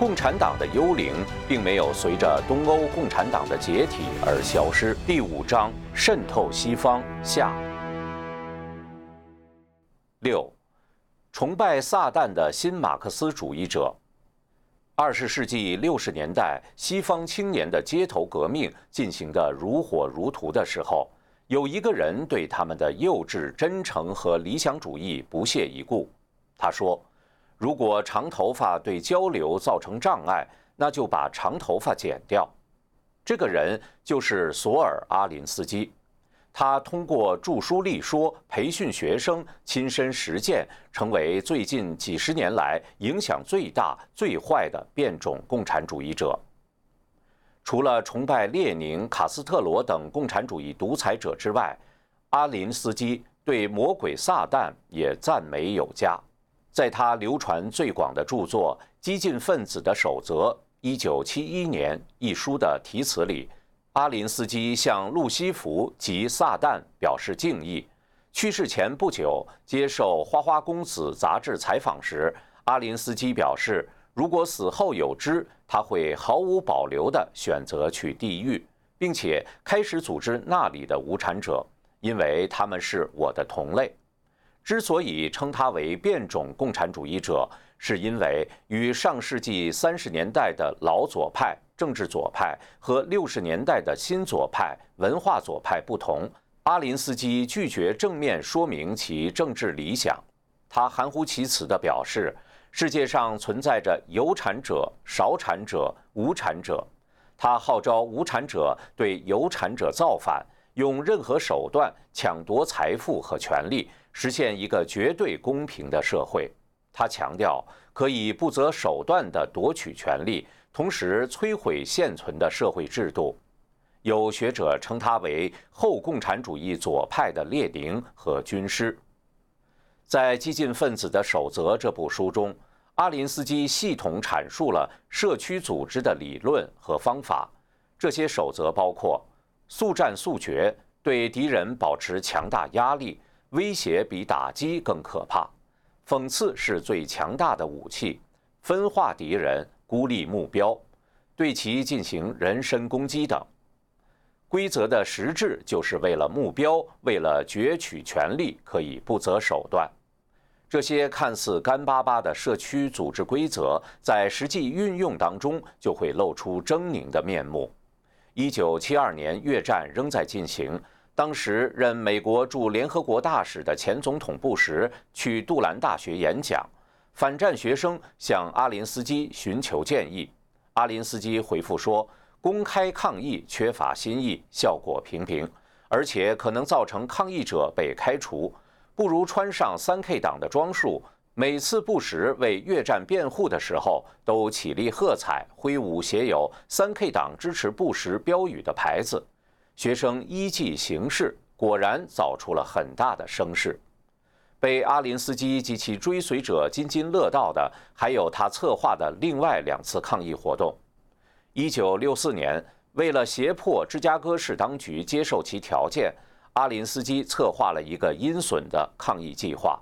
共产党的幽灵并没有随着东欧共产党的解体而消失。第五章：渗透西方下。六，崇拜撒旦的新马克思主义者。二十世纪六十年代，西方青年的街头革命进行得如火如荼的时候，有一个人对他们的幼稚、真诚和理想主义不屑一顾。他说：“如果长头发对交流造成障碍，那就把长头发剪掉。”这个人就是索尔阿林斯基。他通过著书立说、培训学生、亲身实践，成为最近几十年来影响最大、最坏的变种共产主义者。除了崇拜列宁、卡斯特罗等共产主义独裁者之外，阿林斯基对魔鬼撒旦也赞美有加。在他流传最广的著作《激进分子的守则》（一九七一年）一书的题词里。阿林斯基向路西弗及撒旦表示敬意。去世前不久，接受《花花公子》杂志采访时，阿林斯基表示，如果死后有知，他会毫无保留地选择去地狱，并且开始组织那里的无产者，因为他们是我的同类。之所以称他为变种共产主义者，是因为与上世纪三十年代的老左派。政治左派和六十年代的新左派、文化左派不同，阿林斯基拒绝正面说明其政治理想。他含糊其辞地表示：“世界上存在着有产者、少产者、无产者。他号召无产者对有产者造反，用任何手段抢夺财富和权力，实现一个绝对公平的社会。他强调可以不择手段地夺取权力。”同时摧毁现存的社会制度，有学者称他为后共产主义左派的列宁和军师。在《激进分子的守则》这部书中，阿林斯基系统阐述了社区组织的理论和方法。这些守则包括：速战速决，对敌人保持强大压力，威胁比打击更可怕；讽刺是最强大的武器，分化敌人。孤立目标，对其进行人身攻击等。规则的实质就是为了目标，为了攫取权力，可以不择手段。这些看似干巴巴的社区组织规则，在实际运用当中就会露出狰狞的面目。一九七二年，越战仍在进行，当时任美国驻联合国大使的前总统布什去杜兰大学演讲。反战学生向阿林斯基寻求建议，阿林斯基回复说：“公开抗议缺乏新意，效果平平，而且可能造成抗议者被开除。不如穿上三 K 党的装束。每次布什为越战辩护的时候，都起立喝彩，挥舞写有三 K 党支持布什标语的牌子。学生依计行事，果然造出了很大的声势。”被阿林斯基及其追随者津津乐道的，还有他策划的另外两次抗议活动。一九六四年，为了胁迫芝加哥市当局接受其条件，阿林斯基策划了一个阴损的抗议计划。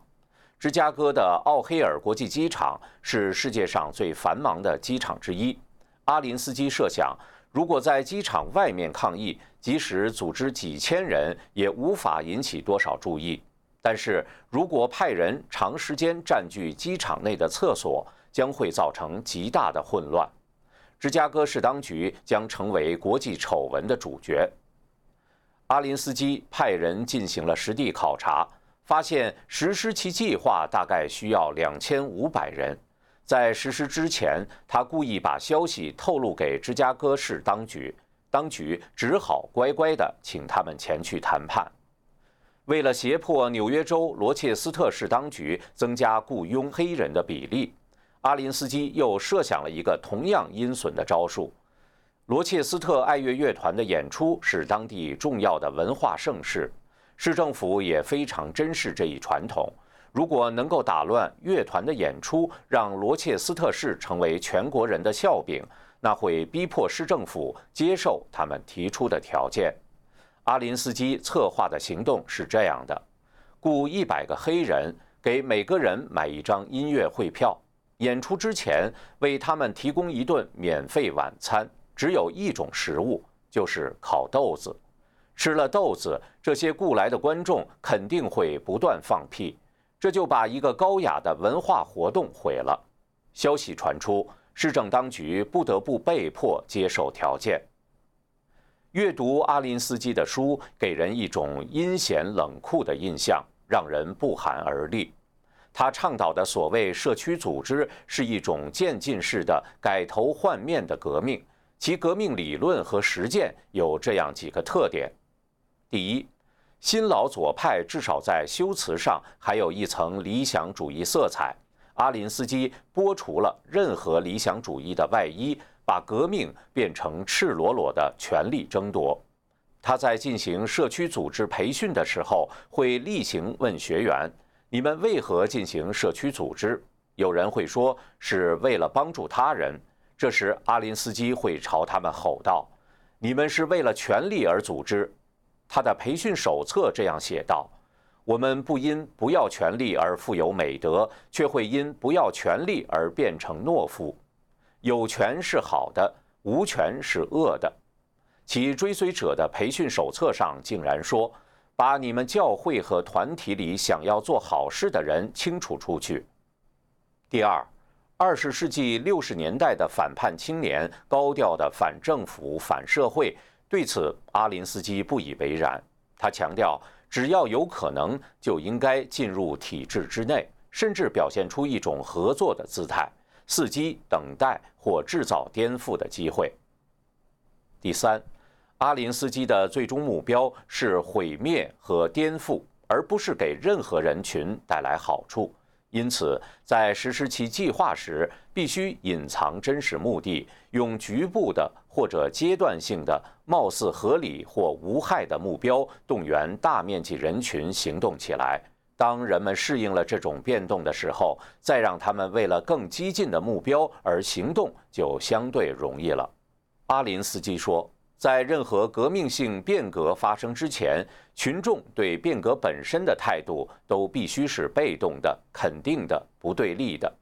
芝加哥的奥黑尔国际机场是世界上最繁忙的机场之一。阿林斯基设想，如果在机场外面抗议，即使组织几千人，也无法引起多少注意。但是如果派人长时间占据机场内的厕所，将会造成极大的混乱。芝加哥市当局将成为国际丑闻的主角。阿林斯基派人进行了实地考察，发现实施其计划大概需要两千五百人。在实施之前，他故意把消息透露给芝加哥市当局，当局只好乖乖地请他们前去谈判。为了胁迫纽约州罗切斯特市当局增加雇佣黑人的比例，阿林斯基又设想了一个同样阴损的招数。罗切斯特爱乐乐团的演出是当地重要的文化盛事，市政府也非常珍视这一传统。如果能够打乱乐团的演出，让罗切斯特市成为全国人的笑柄，那会逼迫市政府接受他们提出的条件。阿林斯基策划的行动是这样的：雇一百个黑人，给每个人买一张音乐会票。演出之前为他们提供一顿免费晚餐，只有一种食物，就是烤豆子。吃了豆子，这些雇来的观众肯定会不断放屁，这就把一个高雅的文化活动毁了。消息传出，市政当局不得不被迫接受条件。阅读阿林斯基的书，给人一种阴险冷酷的印象，让人不寒而栗。他倡导的所谓社区组织，是一种渐进式的改头换面的革命，其革命理论和实践有这样几个特点。第一，新老左派至少在修辞上还有一层理想主义色彩。阿林斯基剥除了任何理想主义的外衣，把革命变成赤裸裸的权力争夺。他在进行社区组织培训的时候，会例行问学员：“你们为何进行社区组织？”有人会说是为了帮助他人。这时，阿林斯基会朝他们吼道：“你们是为了权力而组织。”他的培训手册这样写道：“我们不因不要权力而富有美德，却会因不要权力而变成懦夫。有权是好的，无权是恶的。”其追随者的培训手册上竟然说：“把你们教会和团体里想要做好事的人清除出去。”第二，二十世纪六十年代的反叛青年高调的反政府、反社会。对此，阿林斯基不以为然。他强调，只要有可能，就应该进入体制之内，甚至表现出一种合作的姿态，伺机等待或制造颠覆的机会。第三，阿林斯基的最终目标是毁灭和颠覆，而不是给任何人群带来好处。因此，在实施其计划时，必须隐藏真实目的，用局部的或者阶段性的、貌似合理或无害的目标，动员大面积人群行动起来。当人们适应了这种变动的时候，再让他们为了更激进的目标而行动，就相对容易了。阿林斯基说。在任何革命性变革发生之前，群众对变革本身的态度都必须是被动的、肯定的、不对立的。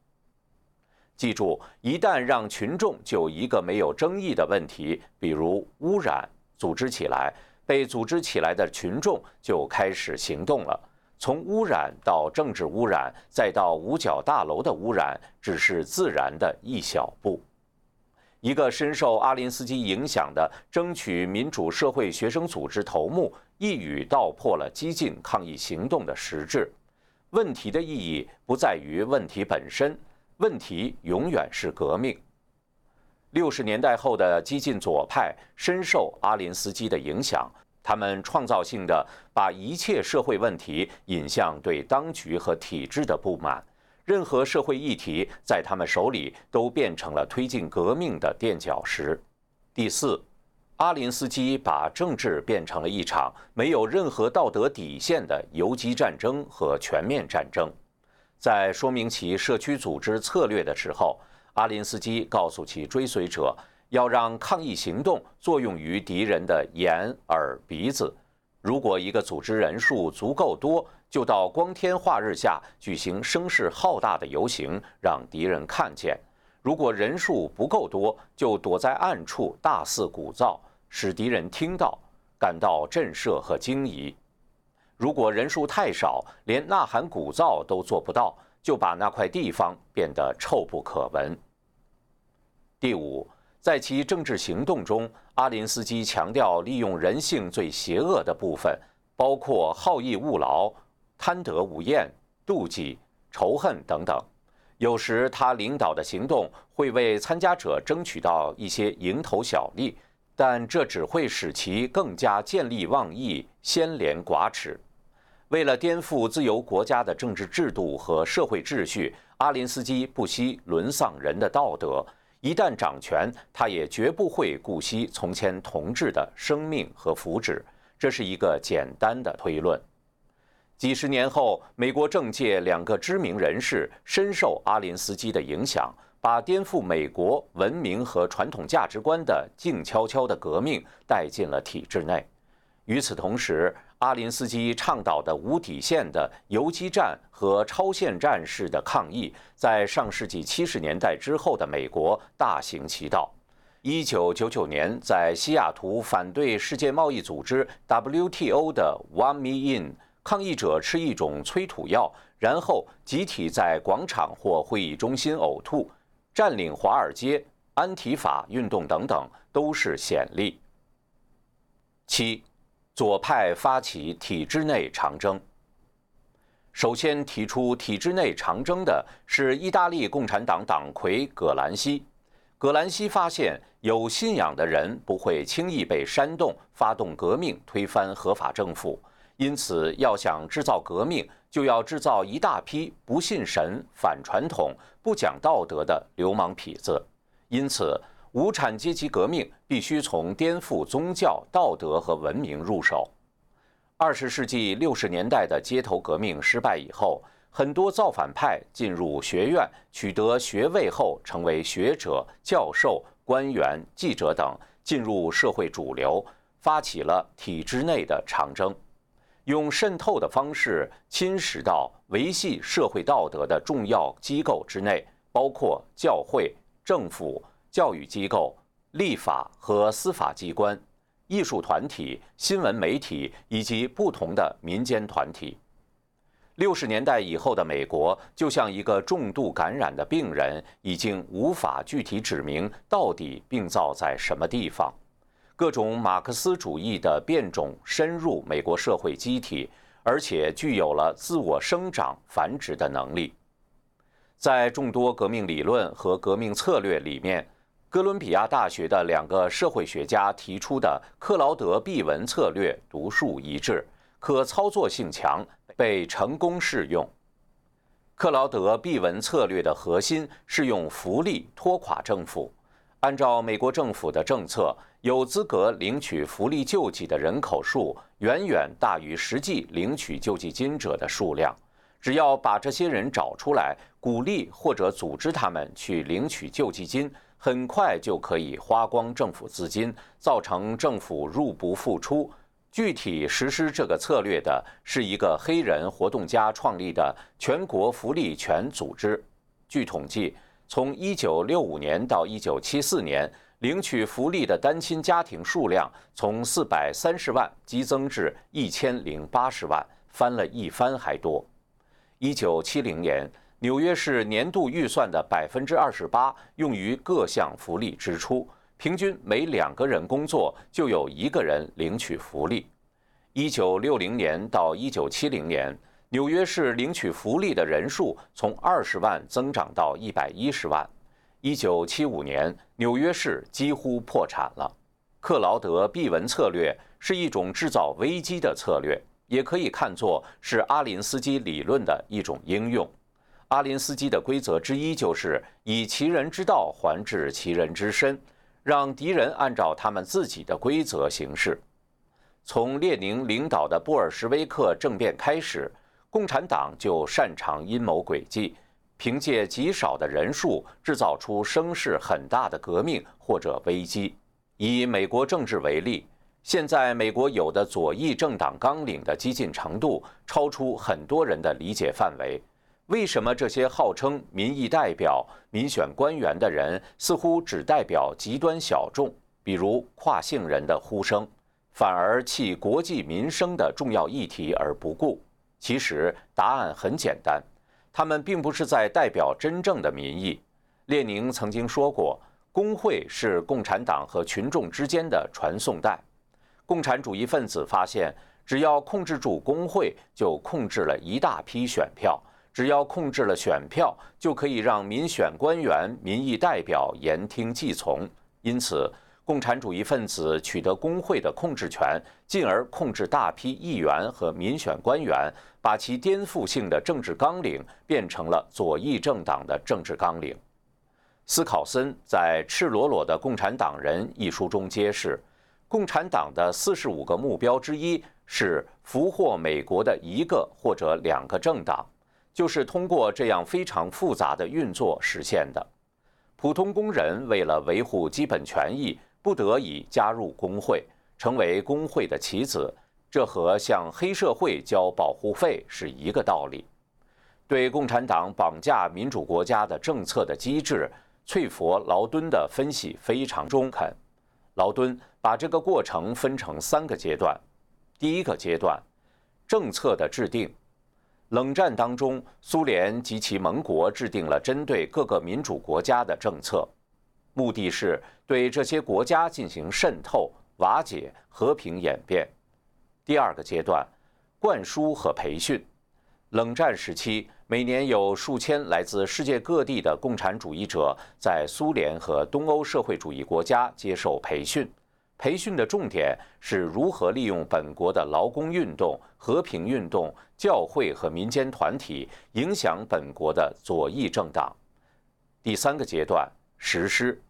记住，一旦让群众就一个没有争议的问题，比如污染，组织起来，被组织起来的群众就开始行动了。从污染到政治污染，再到五角大楼的污染，只是自然的一小步。一个深受阿林斯基影响的争取民主社会学生组织头目，一语道破了激进抗议行动的实质。问题的意义不在于问题本身，问题永远是革命。六十年代后的激进左派深受阿林斯基的影响，他们创造性的把一切社会问题引向对当局和体制的不满。任何社会议题在他们手里都变成了推进革命的垫脚石。第四，阿林斯基把政治变成了一场没有任何道德底线的游击战争和全面战争。在说明其社区组织策略的时候，阿林斯基告诉其追随者，要让抗议行动作用于敌人的眼、耳、鼻子。如果一个组织人数足够多，就到光天化日下举行声势浩大的游行，让敌人看见；如果人数不够多，就躲在暗处大肆鼓噪，使敌人听到，感到震慑和惊疑；如果人数太少，连呐喊鼓噪都做不到，就把那块地方变得臭不可闻。第五，在其政治行动中，阿林斯基强调利用人性最邪恶的部分，包括好逸恶劳。贪得无厌、妒忌、仇恨等等，有时他领导的行动会为参加者争取到一些蝇头小利，但这只会使其更加见利忘义、先廉寡耻。为了颠覆自由国家的政治制度和社会秩序，阿林斯基不惜沦丧人的道德。一旦掌权，他也绝不会顾惜从前同志的生命和福祉。这是一个简单的推论。几十年后，美国政界两个知名人士深受阿林斯基的影响，把颠覆美国文明和传统价值观的静悄悄的革命带进了体制内。与此同时，阿林斯基倡导的无底线的游击战和超限战式的抗议，在上世纪七十年代之后的美国大行其道。一九九九年，在西雅图反对世界贸易组织 WTO 的 One Me In，抗议者吃一种催吐药，然后集体在广场或会议中心呕吐。占领华尔街、安提法运动等等，都是显例。七。左派发起体制内长征。首先提出体制内长征的是意大利共产党党魁葛兰西。葛兰西发现，有信仰的人不会轻易被煽动发动革命推翻合法政府，因此要想制造革命，就要制造一大批不信神、反传统、不讲道德的流氓痞子。因此。无产阶级革命必须从颠覆宗教、道德和文明入手。二十世纪六十年代的街头革命失败以后，很多造反派进入学院，取得学位后成为学者、教授、官员、记者等，进入社会主流，发起了体制内的长征，用渗透的方式侵蚀到维系社会道德的重要机构之内，包括教会、政府。教育机构、立法和司法机关、艺术团体、新闻媒体以及不同的民间团体。六十年代以后的美国就像一个重度感染的病人，已经无法具体指明到底病灶在什么地方。各种马克思主义的变种深入美国社会机体，而且具有了自我生长繁殖的能力。在众多革命理论和革命策略里面，哥伦比亚大学的两个社会学家提出的克劳德·毕文策略独树一帜，可操作性强，被成功适用。克劳德·毕文策略的核心是用福利拖垮政府。按照美国政府的政策，有资格领取福利救济的人口数远远大于实际领取救济金者的数量。只要把这些人找出来，鼓励或者组织他们去领取救济金。很快就可以花光政府资金，造成政府入不敷出。具体实施这个策略的是一个黑人活动家创立的全国福利权组织。据统计，从1965年到1974年，领取福利的单亲家庭数量从430万激增至1080万，翻了一番还多。1970年。纽约市年度预算的百分之二十八用于各项福利支出，平均每两个人工作就有一个人领取福利。一九六零年到一九七零年，纽约市领取福利的人数从二十万增长到一百一十万。一九七五年，纽约市几乎破产了。克劳德·毕文策略是一种制造危机的策略，也可以看作是阿林斯基理论的一种应用。阿林斯基的规则之一就是以其人之道还治其人之身，让敌人按照他们自己的规则行事。从列宁领导的布尔什维克政变开始，共产党就擅长阴谋诡计，凭借极少的人数制造出声势很大的革命或者危机。以美国政治为例，现在美国有的左翼政党纲领的激进程度，超出很多人的理解范围。为什么这些号称民意代表、民选官员的人，似乎只代表极端小众，比如跨性人的呼声，反而弃国际民生的重要议题而不顾？其实答案很简单，他们并不是在代表真正的民意。列宁曾经说过，工会是共产党和群众之间的传送带。共产主义分子发现，只要控制住工会，就控制了一大批选票。只要控制了选票，就可以让民选官员、民意代表言听计从。因此，共产主义分子取得工会的控制权，进而控制大批议员和民选官员，把其颠覆性的政治纲领变成了左翼政党的政治纲领。斯考森在《赤裸裸的共产党人》一书中揭示，共产党的四十五个目标之一是俘获美国的一个或者两个政党。就是通过这样非常复杂的运作实现的。普通工人为了维护基本权益，不得已加入工会，成为工会的棋子，这和向黑社会交保护费是一个道理。对共产党绑架民主国家的政策的机制，翠佛劳敦的分析非常中肯。劳敦把这个过程分成三个阶段。第一个阶段，政策的制定。冷战当中，苏联及其盟国制定了针对各个民主国家的政策，目的是对这些国家进行渗透、瓦解、和平演变。第二个阶段，灌输和培训。冷战时期。每年有数千来自世界各地的共产主义者在苏联和东欧社会主义国家接受培训，培训的重点是如何利用本国的劳工运动、和平运动、教会和民间团体影响本国的左翼政党。第三个阶段实施。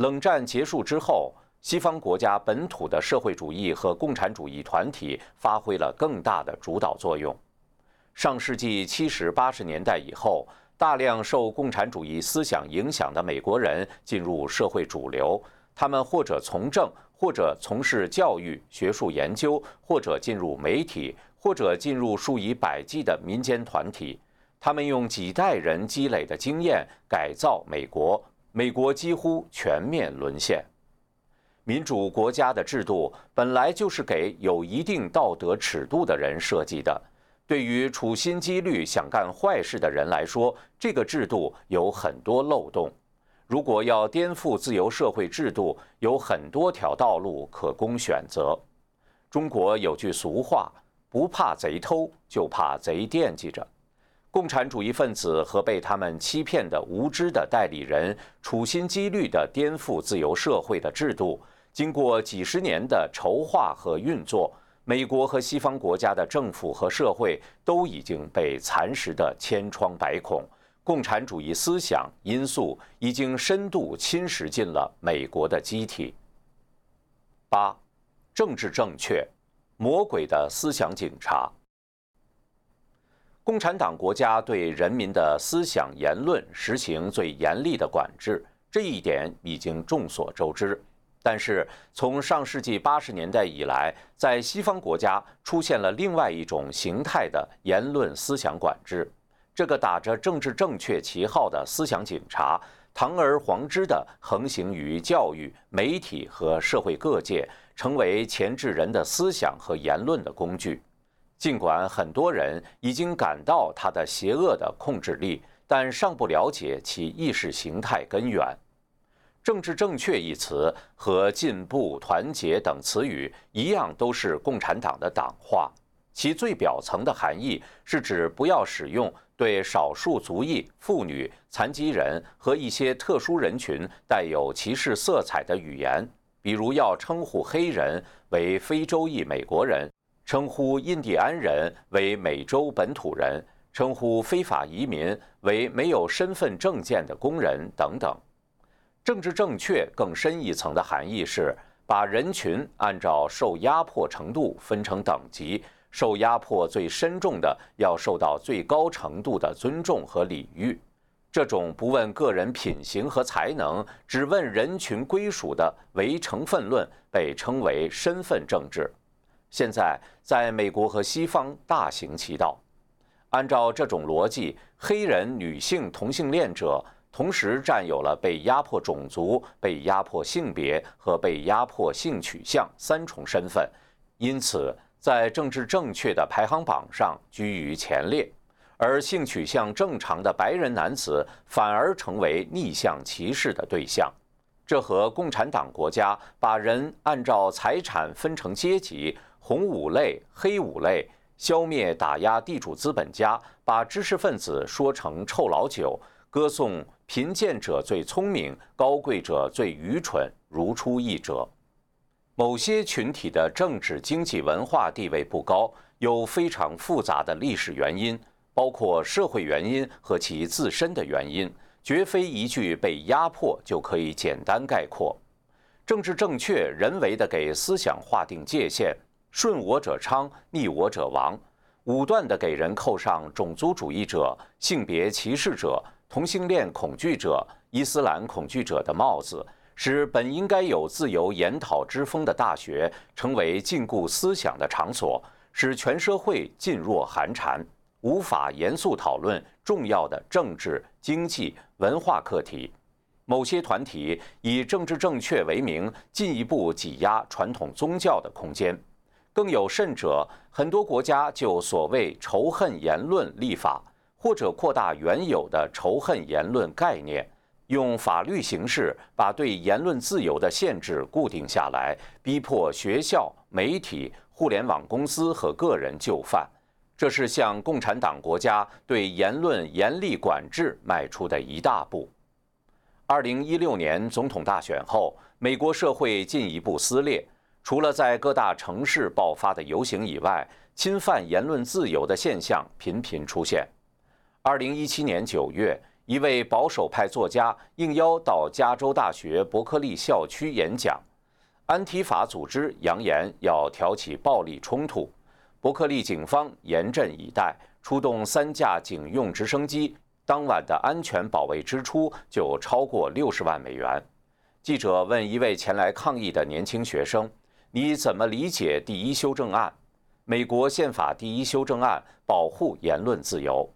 冷战结束之后，西方国家本土的社会主义和共产主义团体发挥了更大的主导作用。上世纪七十八十年代以后，大量受共产主义思想影响的美国人进入社会主流。他们或者从政，或者从事教育、学术研究，或者进入媒体，或者进入数以百计的民间团体。他们用几代人积累的经验改造美国，美国几乎全面沦陷。民主国家的制度本来就是给有一定道德尺度的人设计的。对于处心积虑想干坏事的人来说，这个制度有很多漏洞。如果要颠覆自由社会制度，有很多条道路可供选择。中国有句俗话：“不怕贼偷，就怕贼惦记着。”共产主义分子和被他们欺骗的无知的代理人，处心积虑地颠覆自由社会的制度。经过几十年的筹划和运作。美国和西方国家的政府和社会都已经被蚕食得千疮百孔，共产主义思想因素已经深度侵蚀进了美国的机体。八，政治正确，魔鬼的思想警察。共产党国家对人民的思想言论实行最严厉的管制，这一点已经众所周知。但是，从上世纪八十年代以来，在西方国家出现了另外一种形态的言论思想管制。这个打着政治正确旗号的思想警察，堂而皇之地横行于教育、媒体和社会各界，成为钳制人的思想和言论的工具。尽管很多人已经感到它的邪恶的控制力，但尚不了解其意识形态根源。政治正确一词和进步、团结等词语一样，都是共产党的党话。其最表层的含义是指不要使用对少数族裔、妇女、残疾人和一些特殊人群带有歧视色彩的语言，比如要称呼黑人为非洲裔美国人，称呼印第安人为美洲本土人，称呼非法移民为没有身份证件的工人等等。政治正确更深一层的含义是，把人群按照受压迫程度分成等级，受压迫最深重的要受到最高程度的尊重和礼遇。这种不问个人品行和才能，只问人群归属的唯成分论，被称为身份政治。现在在美国和西方大行其道。按照这种逻辑，黑人女性同性恋者。同时占有了被压迫种族、被压迫性别和被压迫性取向三重身份，因此在政治正确的排行榜上居于前列，而性取向正常的白人男子反而成为逆向歧视的对象。这和共产党国家把人按照财产分成阶级——红五类、黑五类，消灭打压地主资本家，把知识分子说成臭老九。歌颂贫贱者最聪明，高贵者最愚蠢，如出一辙。某些群体的政治、经济、文化地位不高，有非常复杂的历史原因，包括社会原因和其自身的原因，绝非一句被压迫就可以简单概括。政治正确，人为的给思想划定界限，顺我者昌，逆我者亡，武断的给人扣上种族主义者、性别歧视者。同性恋恐惧者、伊斯兰恐惧者的帽子，使本应该有自由研讨之风的大学成为禁锢思想的场所，使全社会噤若寒蝉，无法严肃讨论重要的政治、经济、文化课题。某些团体以政治正确为名，进一步挤压传统宗教的空间。更有甚者，很多国家就所谓仇恨言论立法，或者扩大原有的仇恨言论概念。用法律形式把对言论自由的限制固定下来，逼迫学校、媒体、互联网公司和个人就范，这是向共产党国家对言论严厉管制迈出的一大步。二零一六年总统大选后，美国社会进一步撕裂，除了在各大城市爆发的游行以外，侵犯言论自由的现象频频出现。二零一七年九月。一位保守派作家应邀到加州大学伯克利校区演讲，安提法组织扬言要挑起暴力冲突，伯克利警方严阵以待，出动三架警用直升机，当晚的安全保卫支出就超过六十万美元。记者问一位前来抗议的年轻学生：“你怎么理解第一修正案？美国宪法第一修正案保护言论自由。”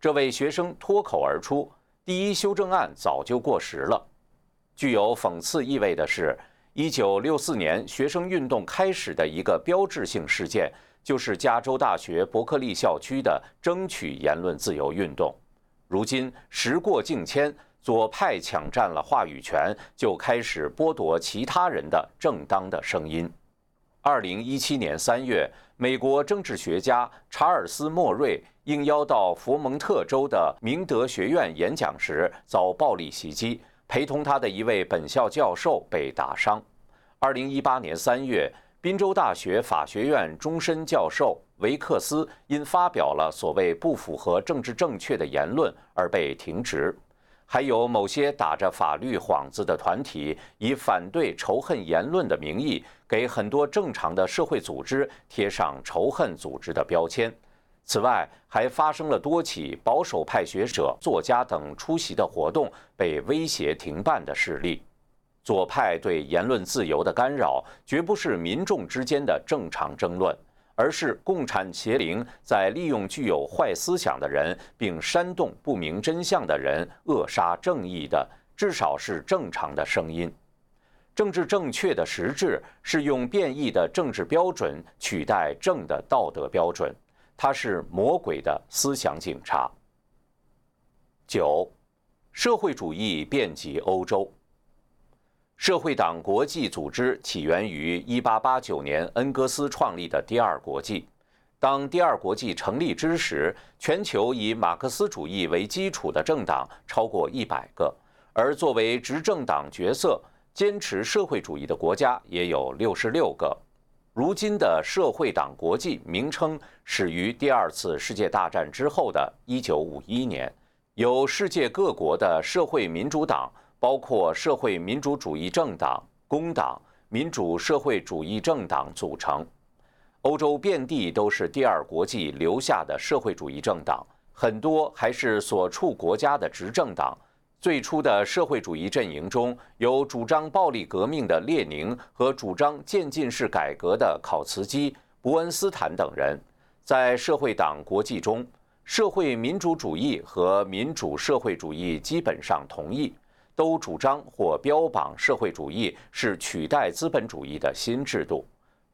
这位学生脱口而出。第一修正案早就过时了。具有讽刺意味的是，一九六四年学生运动开始的一个标志性事件，就是加州大学伯克利校区的争取言论自由运动。如今时过境迁，左派抢占了话语权，就开始剥夺其他人的正当的声音。二零一七年三月，美国政治学家查尔斯·莫瑞。应邀到佛蒙特州的明德学院演讲时，遭暴力袭击，陪同他的一位本校教授被打伤。二零一八年三月，宾州大学法学院终身教授维克斯因发表了所谓不符合政治正确的言论而被停职。还有某些打着法律幌子的团体，以反对仇恨言论的名义，给很多正常的社会组织贴上仇恨组织的标签。此外，还发生了多起保守派学者、作家等出席的活动被威胁停办的事例。左派对言论自由的干扰，绝不是民众之间的正常争论，而是共产邪灵在利用具有坏思想的人，并煽动不明真相的人，扼杀正义的，至少是正常的声音。政治正确的实质是用变异的政治标准取代正的道德标准。他是魔鬼的思想警察。九，社会主义遍及欧洲。社会党国际组织起源于一八八九年恩格斯创立的第二国际。当第二国际成立之时，全球以马克思主义为基础的政党超过一百个，而作为执政党角色坚持社会主义的国家也有六十六个。如今的社会党国际名称始于第二次世界大战之后的1951年，由世界各国的社会民主党，包括社会民主主义政党、工党、民主社会主义政党组成。欧洲遍地都是第二国际留下的社会主义政党，很多还是所处国家的执政党。最初的社会主义阵营中有主张暴力革命的列宁和主张渐进式改革的考茨基、伯恩斯坦等人。在社会党国际中，社会民主主义和民主社会主义基本上同意，都主张或标榜社会主义是取代资本主义的新制度。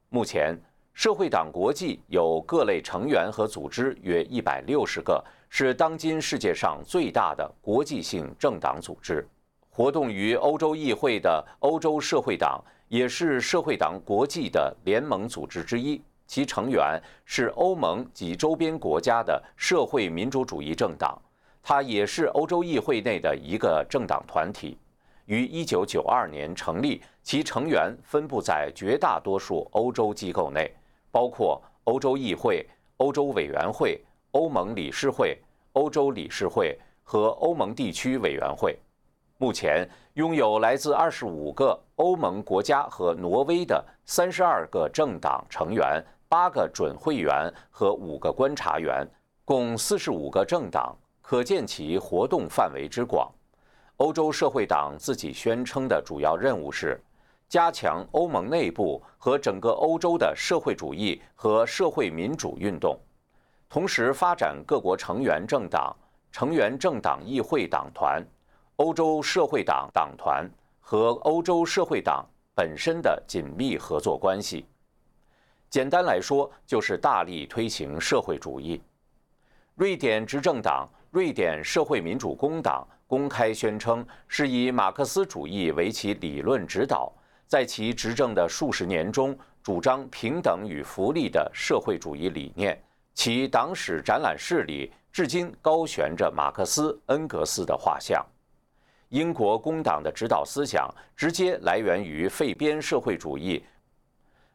目前，社会党国际有各类成员和组织约一百六十个。是当今世界上最大的国际性政党组织，活动于欧洲议会的欧洲社会党也是社会党国际的联盟组织之一，其成员是欧盟及周边国家的社会民主主义政党，它也是欧洲议会内的一个政党团体，于1992年成立，其成员分布在绝大多数欧洲机构内，包括欧洲议会、欧洲委员会。欧盟理事会、欧洲理事会和欧盟地区委员会，目前拥有来自二十五个欧盟国家和挪威的三十二个政党成员、八个准会员和五个观察员，共四十五个政党，可见其活动范围之广。欧洲社会党自己宣称的主要任务是加强欧盟内部和整个欧洲的社会主义和社会民主运动，同时发展各国成员政党、成员政党议会党团、欧洲社会党党团和欧洲社会党本身的紧密合作关系。简单来说，就是大力推行社会主义。瑞典执政党瑞典社会民主工党。公开宣称是以马克思主义为其理论指导，在其执政的数十年中，主张平等与福利的社会主义理念。其党史展览室里至今高悬着马克思、恩格斯的画像。英国工党的指导思想直接来源于废边社会主义，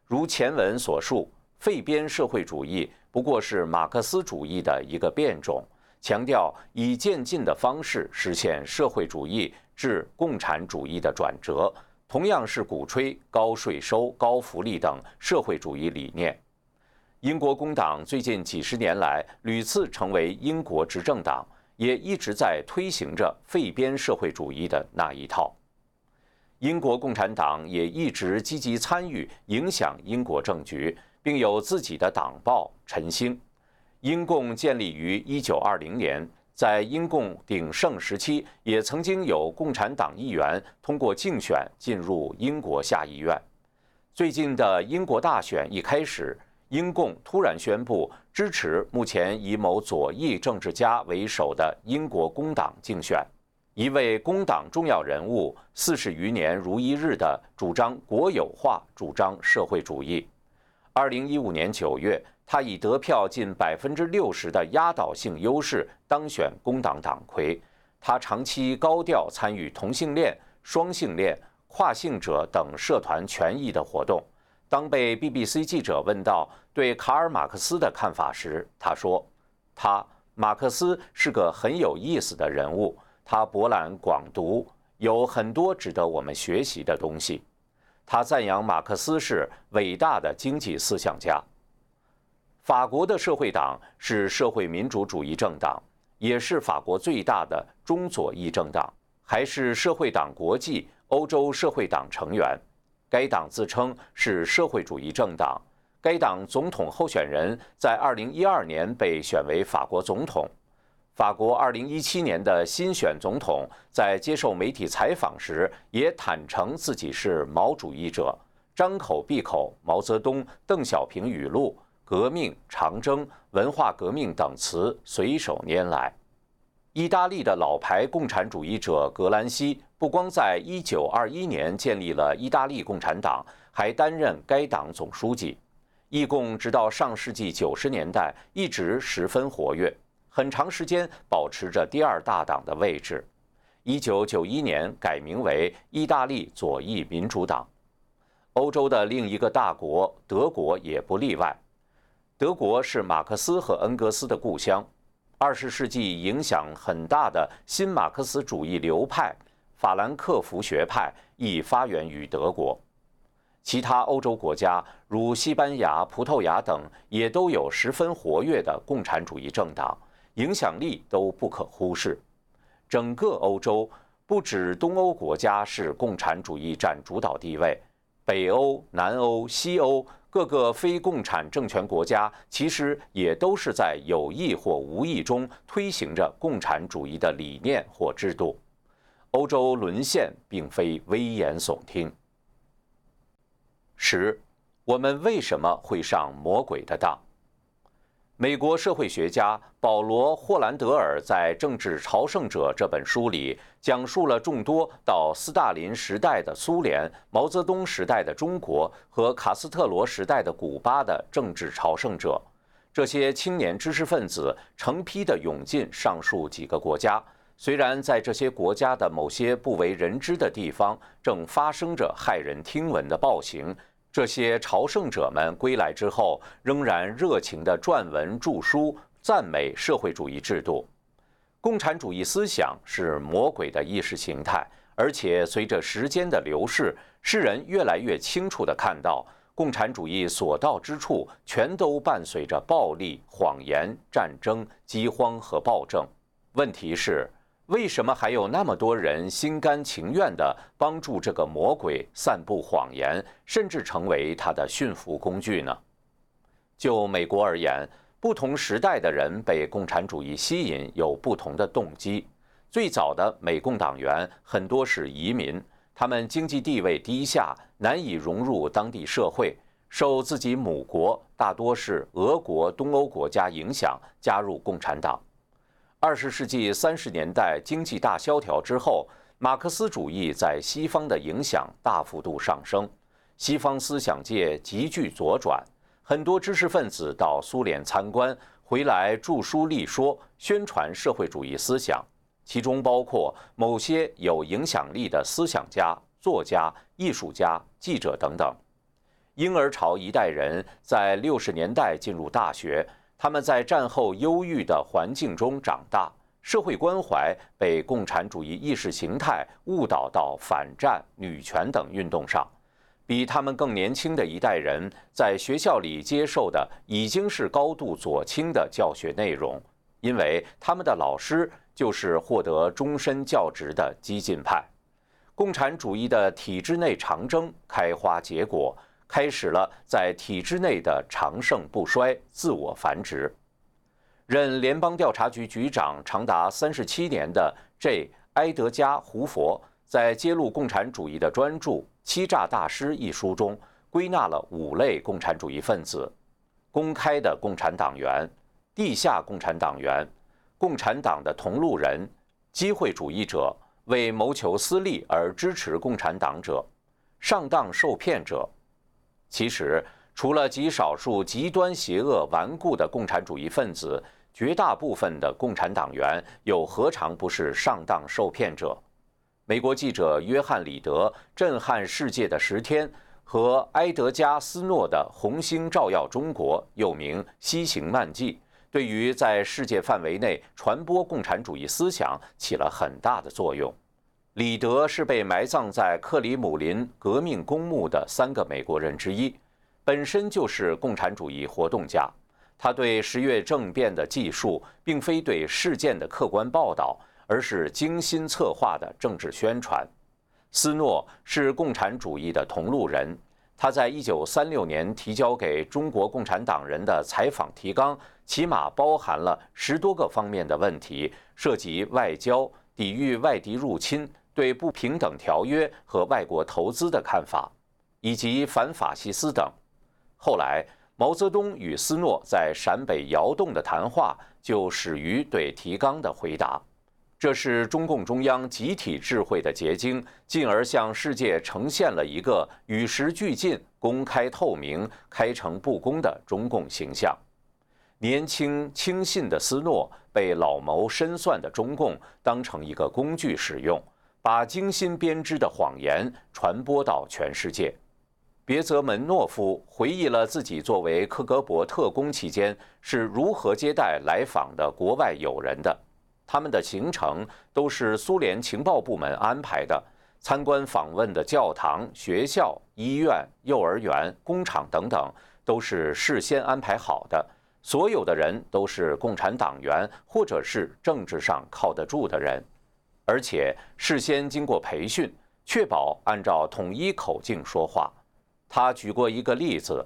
如前文所述，废边社会主义不过是马克思主义的一个变种。强调以渐进的方式实现社会主义至共产主义的转折，同样是鼓吹高税收、高福利等社会主义理念。英国工党最近几十年来屡次成为英国执政党，也一直在推行着废边社会主义的那一套。英国共产党也一直积极参与影响英国政局，并有自己的党报《晨星》。英共建立于一九二零年，在英共鼎盛时期，也曾经有共产党议员通过竞选进入英国下议院。最近的英国大选一开始，英共突然宣布支持目前以某左翼政治家为首的英国工党竞选。一位工党重要人物四十余年如一日地主张国有化，主张社会主义。二零一五年九月。他以得票近百分之六十的压倒性优势当选工党党魁。他长期高调参与同性恋、双性恋、跨性者等社团权益的活动。当被 BBC 记者问到对卡尔·马克思的看法时，他说：“他马克思是个很有意思的人物，他博览广读，有很多值得我们学习的东西。”他赞扬马克思是伟大的经济思想家。法国的社会党是社会民主主义政党，也是法国最大的中左翼政党，还是社会党国际欧洲社会党成员。该党自称是社会主义政党。该党总统候选人在2012年被选为法国总统。法国2017年的新选总统在接受媒体采访时也坦诚自己是毛主义者，张口闭口毛泽东、邓小平语录。革命、长征、文化革命等词随手拈来。意大利的老牌共产主义者格兰西不光在1921年建立了意大利共产党，还担任该党总书记。意共直到上世纪90年代一直十分活跃，很长时间保持着第二大党的位置。1991年改名为意大利左翼民主党。欧洲的另一个大国德国也不例外。德国是马克思和恩格斯的故乡，二十世纪影响很大的新马克思主义流派——法兰克福学派，亦发源于德国。其他欧洲国家，如西班牙、葡萄牙等，也都有十分活跃的共产主义政党，影响力都不可忽视。整个欧洲，不止东欧国家是共产主义占主导地位，北欧、南欧、西欧。各个非共产政权国家其实也都是在有意或无意中推行着共产主义的理念或制度。欧洲沦陷并非危言耸听。十，我们为什么会上魔鬼的当？美国社会学家保罗·霍兰德尔在《政治朝圣者》这本书里，讲述了众多到斯大林时代的苏联、毛泽东时代的中国和卡斯特罗时代的古巴的政治朝圣者。这些青年知识分子成批地涌进上述几个国家，虽然在这些国家的某些不为人知的地方正发生着骇人听闻的暴行。这些朝圣者们归来之后，仍然热情地撰文著书，赞美社会主义制度。共产主义思想是魔鬼的意识形态，而且随着时间的流逝，世人越来越清楚地看到，共产主义所到之处，全都伴随着暴力、谎言、战争、饥荒和暴政。问题是，为什么还有那么多人心甘情愿地帮助这个魔鬼散布谎言，甚至成为他的驯服工具呢？就美国而言，不同时代的人被共产主义吸引有不同的动机。最早的美共党员很多是移民，他们经济地位低下，难以融入当地社会，受自己母国（大多是俄国、东欧国家）影响，加入共产党。二十世纪三十年代经济大萧条之后，马克思主义在西方的影响大幅度上升，西方思想界急剧左转，很多知识分子到苏联参观，回来著书立说，宣传社会主义思想，其中包括某些有影响力的思想家、作家、艺术家、记者等等。婴儿潮一代人在六十年代进入大学。他们在战后忧郁的环境中长大，社会关怀被共产主义意识形态误导到反战、女权等运动上。比他们更年轻的一代人在学校里接受的已经是高度左倾的教学内容，因为他们的老师就是获得终身教职的激进派。共产主义的体制内长征开花结果。开始了在体制内的长盛不衰、自我繁殖。任联邦调查局局长长达三十七年的 J. 埃德加·胡佛，在揭露共产主义的专著《欺诈大师》一书中，归纳了五类共产主义分子：公开的共产党员、地下共产党员、共产党的同路人、机会主义者、为谋求私利而支持共产党者、上当受骗者。其实，除了极少数极端邪恶顽固的共产主义分子，绝大部分的共产党员又何尝不是上当受骗者？美国记者约翰·里德震撼世界的十天和埃德加·斯诺的《红星照耀中国》又名《西行漫记》，对于在世界范围内传播共产主义思想起了很大的作用。李德是被埋葬在克里姆林革命公墓的三个美国人之一，本身就是共产主义活动家。他对十月政变的记述，并非对事件的客观报道，而是精心策划的政治宣传。斯诺是共产主义的同路人，他在一九三六年提交给中国共产党人的采访提纲，起码包含了十多个方面的问题，涉及外交、抵御外敌入侵。对不平等条约和外国投资的看法，以及反法西斯等。后来，毛泽东与斯诺在陕北窑洞的谈话就始于对提纲的回答。这是中共中央集体智慧的结晶，进而向世界呈现了一个与时俱进、公开透明、开诚布公的中共形象。年轻轻信的斯诺被老谋深算的中共当成一个工具使用。把精心编织的谎言传播到全世界。别泽门诺夫回忆了自己作为克格勃特工期间是如何接待来访的国外友人的。他们的行程都是苏联情报部门安排的，参观访问的教堂、学校、医院、幼儿园、工厂等等都是事先安排好的。所有的人都是共产党员或者是政治上靠得住的人。而且事先经过培训，确保按照统一口径说话。他举过一个例子：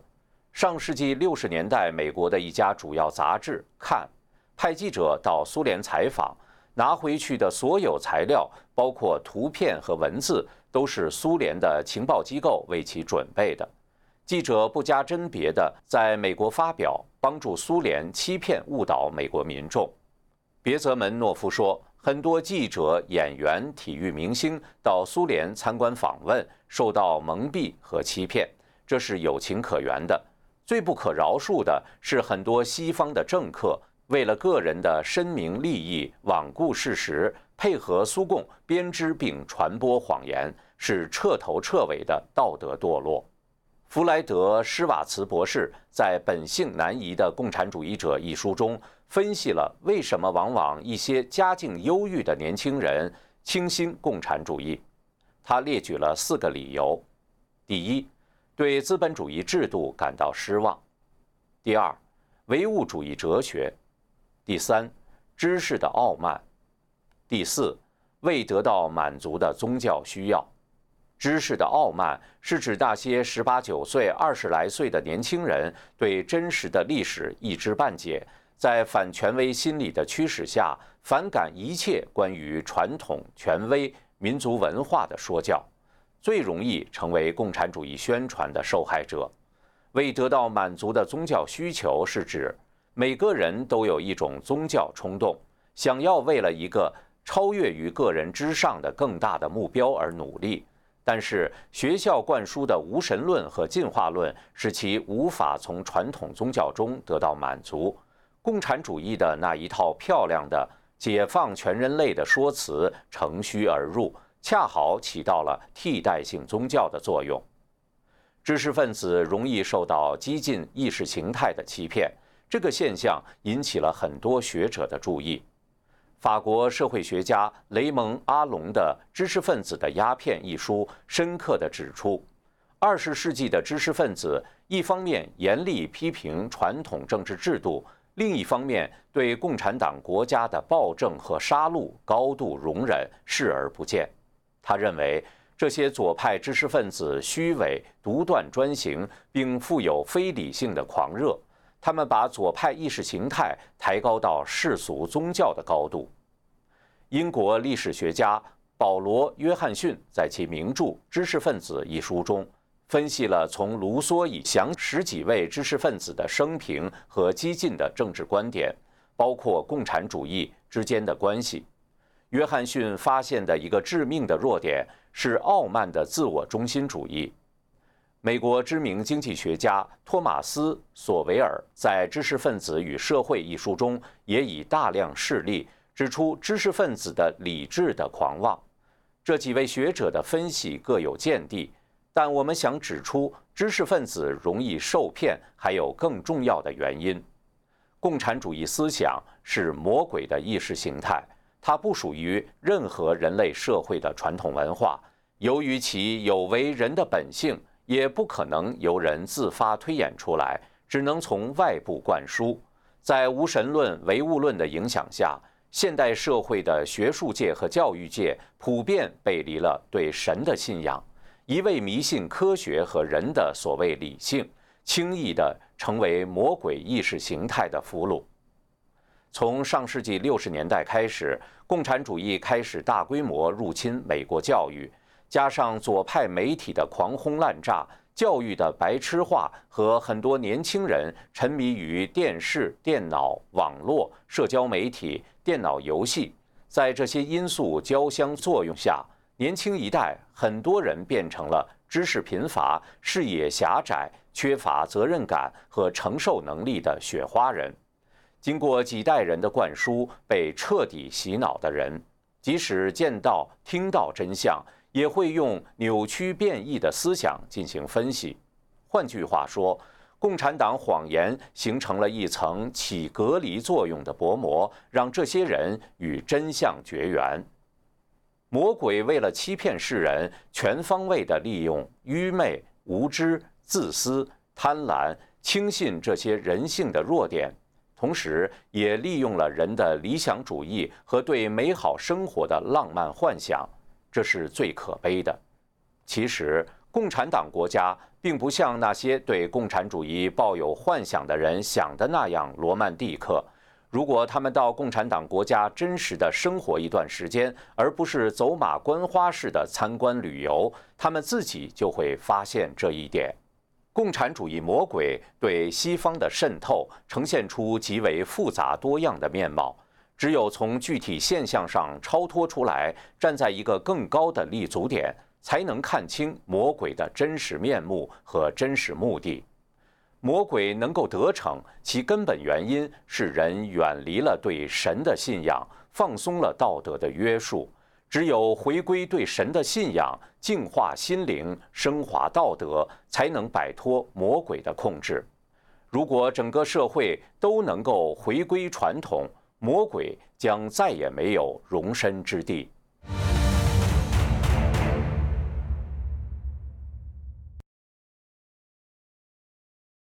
上世纪六十年代，美国的一家主要杂志《看》派记者到苏联采访，拿回去的所有材料，包括图片和文字，都是苏联的情报机构为其准备的。记者不加甄别的在美国发表，帮助苏联欺骗误导美国民众。别泽门诺夫说。很多记者、演员、体育明星到苏联参观访问，受到蒙蔽和欺骗，这是有情可原的。最不可饶恕的是，很多西方的政客为了个人的声名利益，罔顾事实，配合苏共编织并传播谎言，是彻头彻尾的道德堕落。弗莱德·施瓦茨博士在《本性难移的共产主义者》一书中。分析了为什么往往一些家境优裕的年轻人倾心共产主义，他列举了四个理由：第一，对资本主义制度感到失望；第二，唯物主义哲学；第三，知识的傲慢；第四，未得到满足的宗教需要。知识的傲慢是指那些十八九岁、二十来岁的年轻人对真实的历史一知半解，在反权威心理的驱使下，反感一切关于传统、权威、民族文化的说教，最容易成为共产主义宣传的受害者。未得到满足的宗教需求是指每个人都有一种宗教冲动，想要为了一个超越于个人之上的更大的目标而努力。但是，学校灌输的无神论和进化论使其无法从传统宗教中得到满足。共产主义的那一套漂亮的解放全人类的说辞乘虚而入，恰好起到了替代性宗教的作用。知识分子容易受到激进意识形态的欺骗，这个现象引起了很多学者的注意。法国社会学家雷蒙·阿隆的《知识分子的鸦片》一书深刻地指出，二十世纪的知识分子一方面严厉批评传统政治制度，另一方面对共产党国家的暴政和杀戮高度容忍，视而不见。他认为，这些左派知识分子虚伪、独断专行，并富有非理性的狂热。他们把左派意识形态抬高到世俗宗教的高度。英国历史学家保罗·约翰逊在其名著《知识分子》一书中，分析了从卢梭以降十几位知识分子的生平和激进的政治观点，包括共产主义之间的关系。约翰逊发现的一个致命的弱点是傲慢的自我中心主义。美国知名经济学家托马斯·索维尔在《知识分子与社会》一书中也以大量事例指出知识分子的理智的狂妄。这几位学者的分析各有见地，但我们想指出，知识分子容易受骗还有更重要的原因。共产主义思想是魔鬼的意识形态，它不属于任何人类社会的传统文化，由于其有违人的本性。也不可能由人自发推演出来，只能从外部灌输。在无神论、唯物论的影响下，现代社会的学术界和教育界普遍背离了对神的信仰，一味迷信科学和人的所谓理性，轻易地成为魔鬼意识形态的俘虏。从上世纪六十年代开始，共产主义开始大规模入侵美国教育。加上左派媒体的狂轰滥炸、教育的白痴化和很多年轻人沉迷于电视、电脑、网络、社交媒体、电脑游戏，在这些因素交相作用下，年轻一代很多人变成了知识贫乏、视野狭窄、缺乏责任感和承受能力的雪花人。经过几代人的灌输，被彻底洗脑的人，即使见到、听到真相。也会用扭曲变异的思想进行分析。换句话说，共产党谎言形成了一层起隔离作用的薄膜，让这些人与真相绝缘。魔鬼为了欺骗世人，全方位地利用愚昧、无知、自私、贪婪、轻信这些人性的弱点，同时也利用了人的理想主义和对美好生活的浪漫幻想。这是最可悲的。其实，共产党国家并不像那些对共产主义抱有幻想的人想的那样罗曼蒂克。如果他们到共产党国家真实的生活一段时间，而不是走马观花式的参观旅游，他们自己就会发现这一点。共产主义魔鬼对西方的渗透，呈现出极为复杂多样的面貌。只有从具体现象上超脱出来，站在一个更高的立足点，才能看清魔鬼的真实面目和真实目的。魔鬼能够得逞，其根本原因是人远离了对神的信仰，放松了道德的约束。只有回归对神的信仰，净化心灵，升华道德，才能摆脱魔鬼的控制。如果整个社会都能够回归传统，魔鬼将再也没有容身之地。